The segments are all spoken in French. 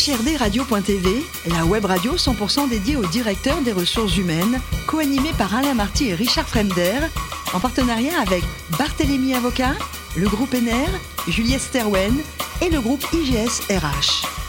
HRDRadio.tv, la web radio 100% dédiée aux directeurs des ressources humaines, co-animée par Alain Marty et Richard Fremder, en partenariat avec Barthélémy Avocat, le groupe NR, Juliette Sterwen et le groupe IGS RH.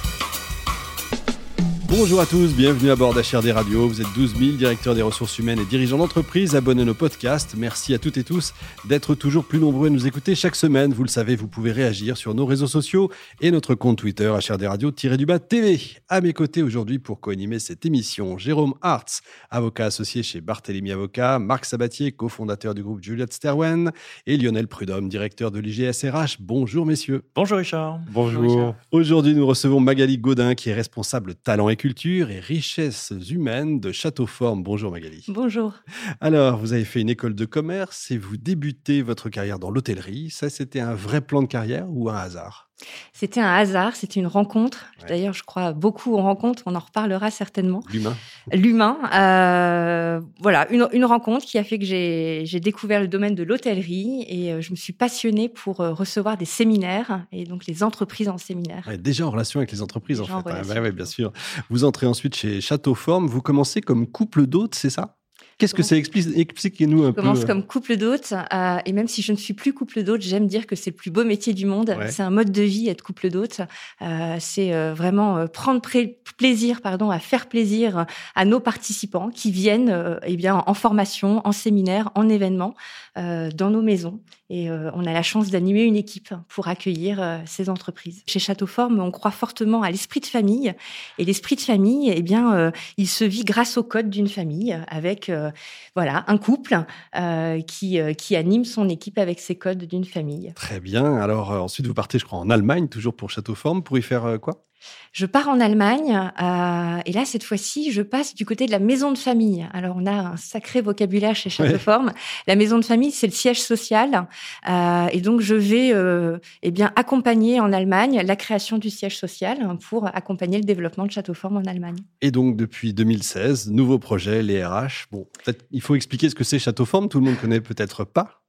Bonjour à tous, bienvenue à bord d'HRD Radio. Vous êtes 12 000 directeurs des ressources humaines et dirigeants d'entreprise. Abonnez nos podcasts. Merci à toutes et tous d'être toujours plus nombreux à nous écouter chaque semaine. Vous le savez, vous pouvez réagir sur nos réseaux sociaux et notre compte Twitter HRD Radio-du-bas TV. À mes côtés aujourd'hui pour co-animer cette émission, Jérôme Hartz, avocat associé chez Barthélemy Avocat, Marc Sabatier, cofondateur du groupe Juliette Sterwen et Lionel Prudhomme, directeur de l'IGSRH. Bonjour messieurs. Bonjour Richard. Bonjour. Aujourd'hui, nous recevons Magali Godin qui est responsable talent et culture et richesses humaines de Châteauforme. Bonjour Magali. Bonjour. Alors, vous avez fait une école de commerce et vous débutez votre carrière dans l'hôtellerie. Ça, c'était un vrai plan de carrière ou un hasard? C'était un hasard, c'était une rencontre. D'ailleurs, je crois beaucoup aux rencontres, on en reparlera certainement. L'humain. L'humain. Euh, voilà, une, rencontre qui a fait que j'ai découvert le domaine de l'hôtellerie et euh, je me suis passionnée pour euh, recevoir des séminaires et donc les entreprises en séminaire. déjà en relation avec les entreprises, en fait. Hein. bien sûr. Vous entrez ensuite chez Château Forme, vous commencez comme couple d'hôtes, c'est ça? Qu'est-ce que c'est Expliquez-nous un peu. Je commence comme couple d'hôtes. Euh, et même si je ne suis plus couple d'hôtes, j'aime dire que c'est le plus beau métier du monde. C'est un mode de vie, être couple d'hôtes. Euh, c'est euh, vraiment prendre plaisir pardon, à faire plaisir à nos participants qui viennent eh bien, en formation, en séminaire, en événement, dans nos maisons. Et on a la chance d'animer une équipe pour accueillir ces entreprises. Chez Château Forme, on croit fortement à l'esprit de famille. Et l'esprit de famille, eh bien, il se vit grâce au code d'une famille avec voilà, un couple euh, qui, euh, qui anime son équipe avec ses codes d'une famille. Très bien. Alors euh, ensuite, vous partez, je crois, en Allemagne, toujours pour Château Forme, pour y faire quoi? Je pars en Allemagne euh, et là cette fois-ci je passe du côté de la maison de famille. Alors on a un sacré vocabulaire chez Châteauforme. La maison de famille c'est le siège social euh, et donc je vais euh, eh bien accompagner en Allemagne la création du siège social pour accompagner le développement de Châteauforme en Allemagne. Et donc depuis 2016 nouveau projet les RH. Bon peut-être il faut expliquer ce que c'est Châteauforme. Tout le monde connaît peut-être pas.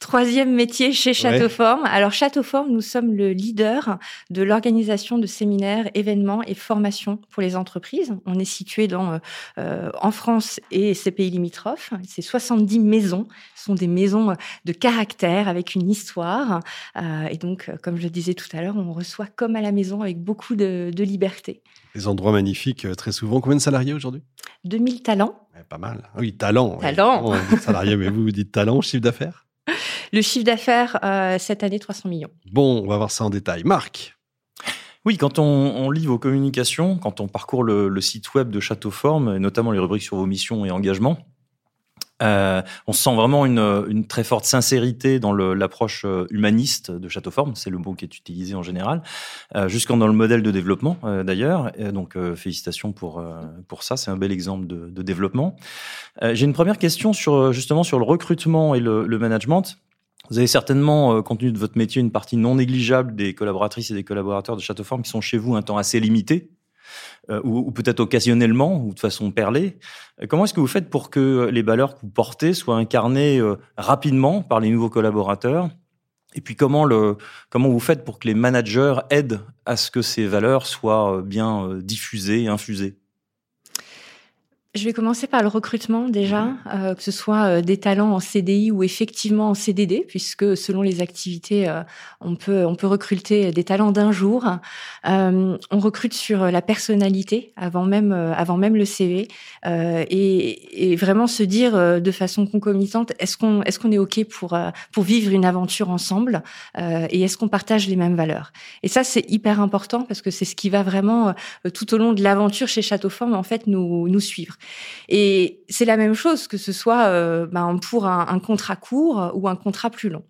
Troisième métier chez Châteauforme. Alors Châteauforme, nous sommes le leader de l'organisation de séminaires, événements et formations pour les entreprises. On est situé dans, euh, en France et ses pays limitrophes. C'est 70 maisons. Sont des maisons de caractère avec une histoire. Euh, et donc, comme je le disais tout à l'heure, on reçoit comme à la maison avec beaucoup de, liberté. Des endroits magnifiques euh, très souvent. Combien de salariés aujourd'hui? 2000 talents. pas mal. Oui, talents. Talents. salariés, mais vous, vous dites talents, chiffre d'affaires? Le chiffre d'affaires euh, cette année, 300 millions. Bon, on va voir ça en détail. Marc oui, quand on, lit vos communications, quand on parcourt le, site web de Château Forme, notamment les rubriques sur vos missions et engagements, euh, on sent vraiment une, très forte sincérité dans l'approche euh, humaniste de Châteauforme, c'est le mot qui est utilisé en général, euh, jusqu'en dans le modèle de développement d'ailleurs. Donc félicitations pour pour ça, c'est un bel exemple de, développement. J'ai une première question sur justement sur le recrutement et le, le management. Vous avez certainement, compte tenu de votre métier, une partie non négligeable des collaboratrices et des collaborateurs de Châteauforme qui sont chez vous un temps assez limité. Euh, ou, peut-être occasionnellement ou de façon perlée. Euh, comment est-ce que vous faites pour que les valeurs que vous portez soient incarnées euh, rapidement par les nouveaux collaborateurs? Et puis comment le comment vous faites pour que les managers aident à ce que ces valeurs soient bien diffusées, infusées? Je vais commencer par le recrutement déjà, mhm. euh, que ce soit euh, des talents en CDI ou effectivement en CDD, puisque selon les activités, euh, on peut on peut recruter des talents d'un jour. on recrute sur la personnalité avant même avant même le CV et, et, vraiment se dire de façon concomitante est-ce qu'on est-ce qu'on est ok pour pour vivre une aventure ensemble et est-ce qu'on partage les mêmes valeurs? Et ça c'est hyper important parce que c'est ce qui va vraiment tout au long de l'aventure chez Châteauforme en fait nous nous suivre. Et c'est la même chose que ce soit euh, ben, pour un, contrat court ou un contrat plus long.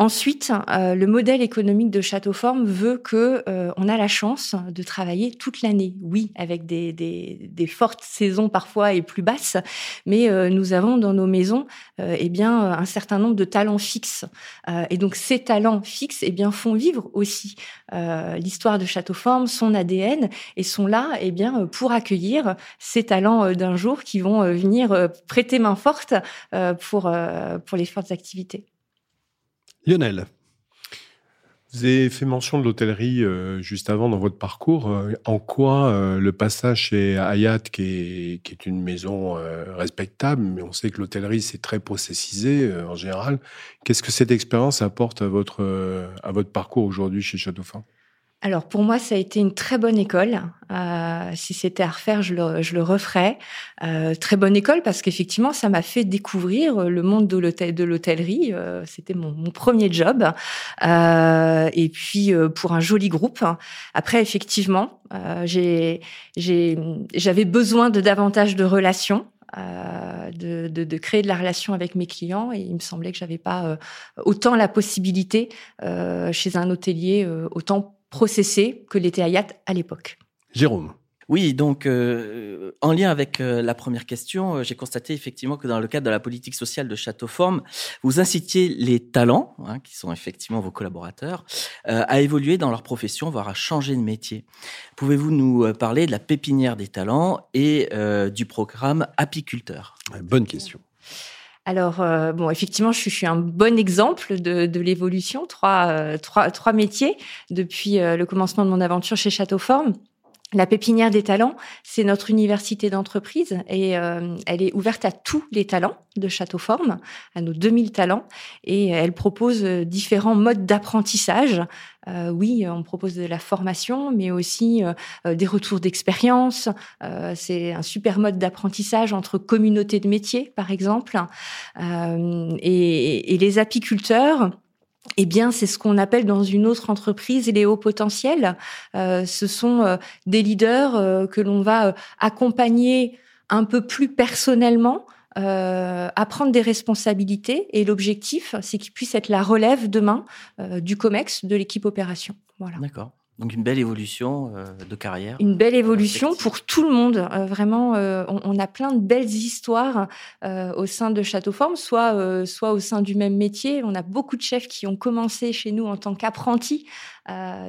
Ensuite, euh, le modèle économique de Châteauforme veut que euh, on a la chance de travailler toute l'année. Oui, avec des, des, des, fortes saisons parfois et plus basses, mais euh, nous avons dans nos maisons eh bien un certain nombre de talents fixes. et donc ces talents fixes eh bien font vivre aussi l'histoire de Châteauforme, son ADN, et sont là eh bien pour accueillir ces talents d'un jour qui vont venir prêter main forte pour pour les fortes activités. Lionel. Vous avez fait mention de l'hôtellerie euh, juste avant dans votre parcours. Euh, en quoi euh, le passage chez Hayat, qui est, une maison respectable, mais on sait que l'hôtellerie c'est très processisé en général. Qu'est-ce que cette expérience apporte à votre à votre parcours aujourd'hui chez Châteaufort alors pour moi, ça a été une très bonne école. Euh, si c'était à refaire, je le, je le referais. Euh, très bonne école parce qu'effectivement, ça m'a fait découvrir le monde de l'hôtellerie. Euh, c'était mon, mon, premier job. Euh, et puis euh, pour un joli groupe. Après, effectivement, euh, j'avais besoin de davantage de relations. Euh, de, de, de, créer de la relation avec mes clients et il me semblait que j'avais pas autant la possibilité euh, chez un hôtelier autant processé que l'était Hayat à l'époque. Jérôme. Oui, donc euh, en lien avec euh, la première question, euh, j'ai constaté effectivement que dans le cadre de la politique sociale de Châteauforme, vous incitiez les talents, hein, qui sont effectivement vos collaborateurs, à évoluer dans leur profession, voire à changer de métier. Pouvez-vous nous parler de la pépinière des talents et du programme apiculteur? Bonne question. Alors, euh, bon, effectivement, je suis, un bon exemple de, l'évolution. Euh, trois, trois, métiers depuis euh, le commencement de mon aventure chez Châteauforme. La pépinière des talents, c'est notre université d'entreprise et elle est ouverte à tous les talents de Châteauforme, à nos 2000 talents, et elle propose différents modes d'apprentissage euh, oui, on propose de la formation, mais aussi euh, euh, des retours d'expérience. c'est un super mode d'apprentissage entre communautés de métiers, par exemple. Et, les apiculteurs, eh bien, c'est ce qu'on appelle dans une autre entreprise les hauts potentiels. ce sont des leaders que l'on va accompagner un peu plus personnellement euh, à prendre des responsabilités. Et l'objectif, c'est qu'il puisse être la relève demain euh, du COMEX, de l'équipe opération. Voilà. D'accord. Donc une belle évolution euh, de carrière. Une belle évolution pour tout le monde. Euh, vraiment, euh, on, a plein de belles histoires au sein de Châteauforme, soit soit au sein du même métier. On a beaucoup de chefs qui ont commencé chez nous en tant qu'apprentis.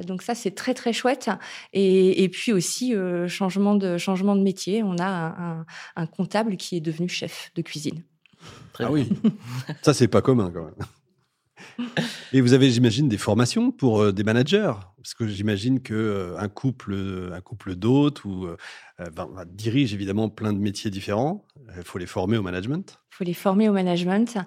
donc ça, c'est très très chouette. Et, et puis aussi changement de changement de métier. On a un, un, comptable qui est devenu chef de cuisine. ah oui, ça c'est pas commun quand même. Et vous avez, j'imagine, des formations pour euh, des managers, parce que j'imagine que euh, un couple, un couple d'hôtes ou euh, dirige évidemment plein de métiers différents. Il faut les former au management faut les former au management.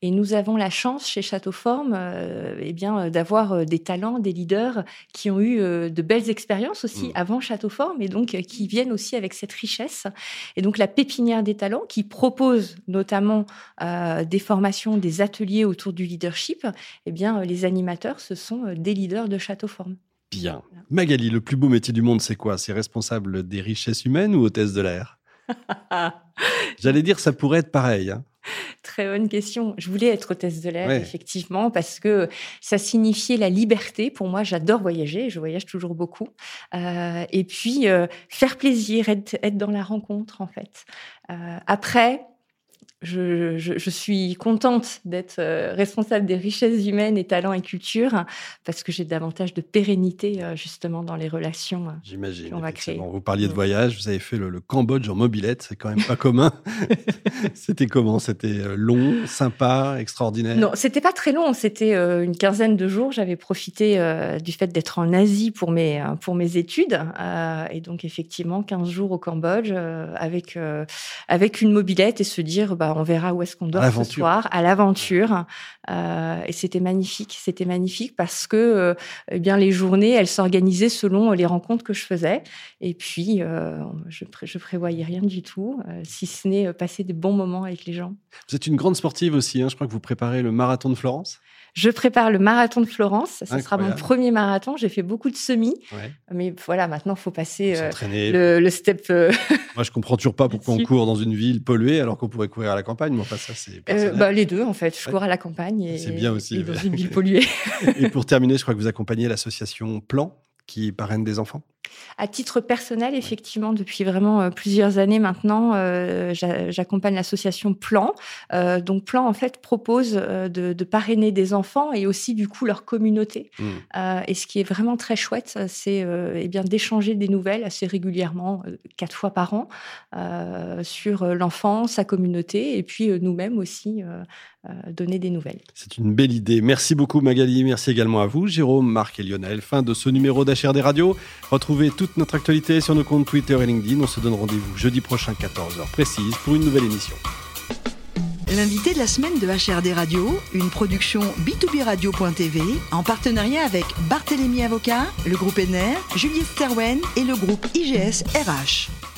Et nous avons la chance chez Châteauforme euh, eh bien, euh, d'avoir euh, des talents, des leaders qui ont eu de belles expériences aussi mmh. avant Châteauforme et donc qui viennent aussi avec cette richesse. Et donc la pépinière des talents qui propose notamment des formations, des ateliers autour du leadership, eh bien, les animateurs, ce sont des leaders de Châteauforme. Bien. Magali, le plus beau métier du monde, c'est quoi? C'est responsable des richesses humaines ou hôtesse de l'air? J'allais dire, ça pourrait être pareil. Hein. Très bonne question. Je voulais être hôtesse de l'air, effectivement, parce que ça signifiait la liberté. Pour moi, j'adore voyager, je voyage toujours beaucoup. Euh, et puis, euh, faire plaisir, être, être, dans la rencontre, en fait. Euh, après, je, je, je, suis contente d'être euh, responsable des richesses humaines et talents et culture parce que j'ai davantage de pérennité euh, justement dans les relations euh, J'imagine, va créer. Vous parliez de voyage, vous avez fait le, Cambodge en mobilette, c'est quand même pas commun. c'était comment? C'était long, sympa, extraordinaire? Non, c'était pas très long, c'était une quinzaine de jours. J'avais profité du fait d'être en Asie pour mes, pour mes études et donc effectivement 15 jours au Cambodge avec, avec une mobilette et se dire bah, on verra où est-ce qu'on dort ce soir, à l'aventure. Euh, et c'était magnifique, c'était magnifique parce que euh, eh bien les journées, elles s'organisaient selon les rencontres que je faisais. Et puis, euh, je, je prévoyais rien du tout, si ce n'est passer des bons moments avec les gens. Vous êtes une grande sportive aussi, hein. je crois que vous préparez le marathon de Florence. Je prépare le marathon de Florence. Ce sera mon premier marathon. J'ai fait beaucoup de semis. Mais voilà, maintenant, il faut passer euh, le, step. Euh, Moi, je comprends toujours pas pourquoi on court dans une ville polluée alors qu'on pourrait courir à la campagne. Mais enfin, ça, c'est. Euh, bah, les deux, en fait. Je cours à la campagne et, bien aussi, dans une ville polluée. et pour terminer, je crois que vous accompagnez l'association Plan qui parraine des enfants À titre personnel, effectivement, depuis vraiment plusieurs années maintenant, j'accompagne l'association Plan. donc Plan, en fait, propose de, parrainer des enfants et aussi, du coup, leur communauté. Mmh. et ce qui est vraiment très chouette, c'est eh bien d'échanger des nouvelles assez régulièrement, quatre fois par an, sur l'enfant, sa communauté, et puis nous-mêmes aussi donner des nouvelles. C'est une belle idée. Merci beaucoup Magali, merci également à vous, Jérôme, Marc et Lionel. Fin de ce numéro d'HRD Radio. Retrouvez toute notre actualité sur nos comptes Twitter et LinkedIn. On se donne rendez-vous jeudi prochain 14h précise pour une nouvelle émission. L'invité de la semaine de HRD Radio, une production b2b radio.tv en partenariat avec Barthélémy Avocat, le groupe NR, Juliette Sterwen et le groupe IGS RH.